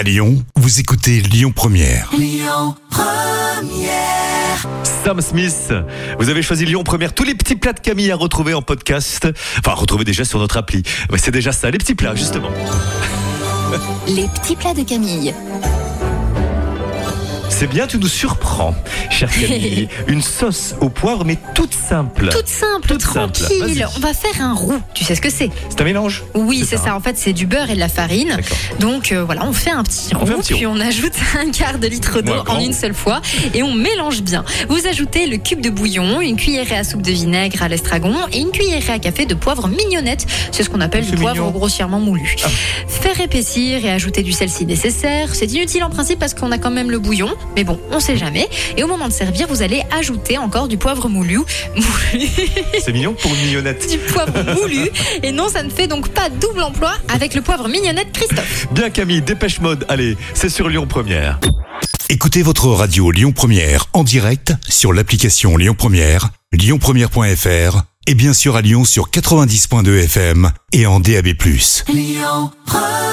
À Lyon, vous écoutez Lyon Première. Sam Smith, vous avez choisi Lyon Première. Tous les petits plats de Camille à retrouver en podcast. Enfin, à retrouver déjà sur notre appli. C'est déjà ça, les petits plats, justement. Les petits plats de Camille. C'est bien, tu nous surprends, chère Camille. Une sauce au poivre, mais toute simple. Toute simple, Toute simple. tranquille. Vas-y. On va faire un roux. Tu sais ce que c'est? C'est un mélange Oui, C'est ça, ça. En fait, c'est du beurre et de la farine. Donc euh, voilà, on fait un petit roux, fait un petit puis roux. on ajoute un quart de litre d'eau en une seule fois et on mélange bien. Vous ajoutez le cube de bouillon, une cuillerée à soupe de vinaigre à l'estragon et une cuillerée à café de poivre mignonnette. C'est ce qu'on appelle du poivre mignon. grossièrement moulu. Ah. Faire épaissir et ajouter du sel si nécessaire. C'est inutile en principe parce qu'on a quand même le bouillon, mais bon, on sait jamais. Et au moment de servir, vous allez ajouter encore du poivre moulu. moulu C'est mignon pour une mignonnette. du poivre moulu. Et non, ça ne fait donc pas double emploi avec le poivre mignonnette Christophe. Bien Camille, dépêche mode. Allez, c'est sur Lyon Première. Écoutez votre radio Lyon Première en direct sur l'application Lyon Première, lyonpremière.fr et bien sûr à Lyon sur 90.2 FM et en DAB+. Lyon Première